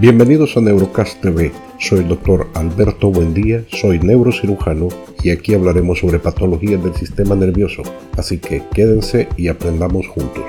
Bienvenidos a Neurocast TV. Soy el doctor Alberto Buendía, soy neurocirujano y aquí hablaremos sobre patologías del sistema nervioso. Así que quédense y aprendamos juntos.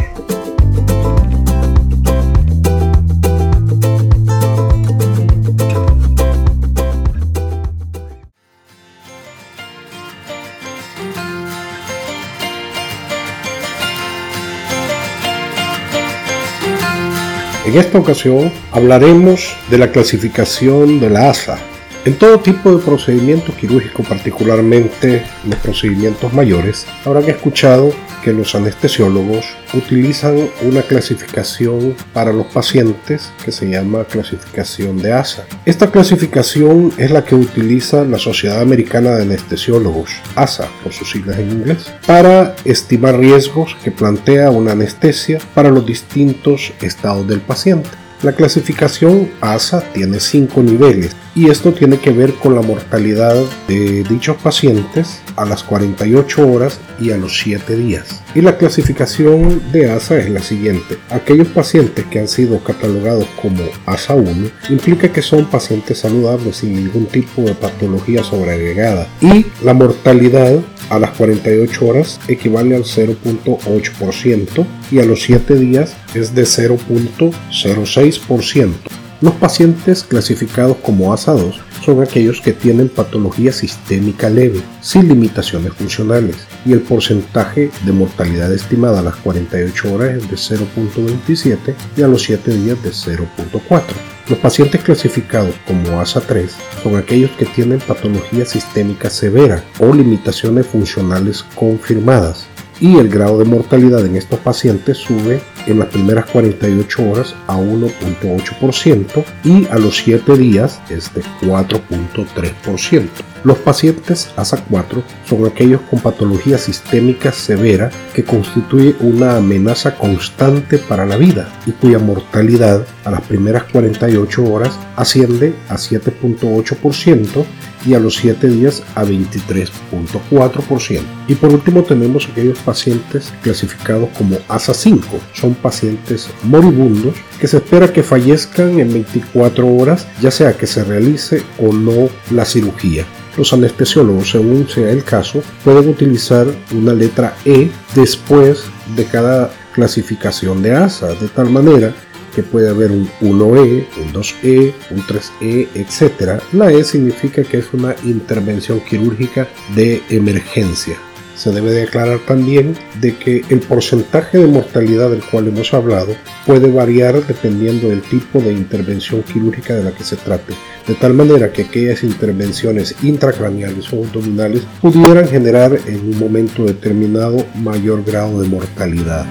En esta ocasión hablaremos de la clasificación de la ASA. En todo tipo de procedimiento quirúrgico, particularmente los procedimientos mayores, habrán escuchado que los anestesiólogos utilizan una clasificación para los pacientes que se llama clasificación de ASA. Esta clasificación es la que utiliza la Sociedad Americana de Anestesiólogos, ASA por sus siglas en inglés, para estimar riesgos que plantea una anestesia para los distintos estados del paciente. La clasificación ASA tiene cinco niveles y esto tiene que ver con la mortalidad de dichos pacientes a las 48 horas y a los 7 días. Y la clasificación de ASA es la siguiente. Aquellos pacientes que han sido catalogados como ASA 1 implica que son pacientes saludables sin ningún tipo de patología sobreagregada y la mortalidad a las 48 horas equivale al 0.8% y a los 7 días es de 0.06%. Los pacientes clasificados como ASA2 son aquellos que tienen patología sistémica leve, sin limitaciones funcionales, y el porcentaje de mortalidad estimada a las 48 horas es de 0.27 y a los 7 días de 0.4. Los pacientes clasificados como ASA3 son aquellos que tienen patología sistémica severa o limitaciones funcionales confirmadas y el grado de mortalidad en estos pacientes sube en las primeras 48 horas a 1.8% y a los 7 días es de 4.3%. Los pacientes ASA4 son aquellos con patología sistémica severa que constituye una amenaza constante para la vida y cuya mortalidad a las primeras 48 horas asciende a 7.8% y a los 7 días a 23.4%. Y por último tenemos aquellos pacientes clasificados como ASA5. Son pacientes moribundos que se espera que fallezcan en 24 horas, ya sea que se realice o no la cirugía. Los anestesiólogos, según sea el caso, pueden utilizar una letra E después de cada clasificación de ASA, de tal manera que puede haber un 1E, un 2E, un 3E, etc. La E significa que es una intervención quirúrgica de emergencia. Se debe de aclarar también de que el porcentaje de mortalidad del cual hemos hablado puede variar dependiendo del tipo de intervención quirúrgica de la que se trate, de tal manera que aquellas intervenciones intracraneales o abdominales pudieran generar en un momento determinado mayor grado de mortalidad.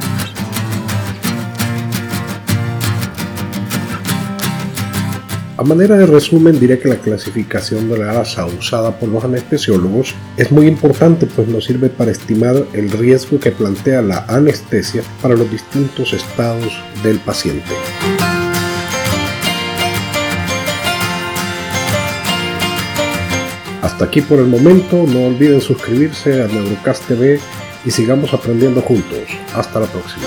A manera de resumen diré que la clasificación de la ASA usada por los anestesiólogos es muy importante pues nos sirve para estimar el riesgo que plantea la anestesia para los distintos estados del paciente. Hasta aquí por el momento, no olviden suscribirse a Neurocast TV y sigamos aprendiendo juntos. Hasta la próxima.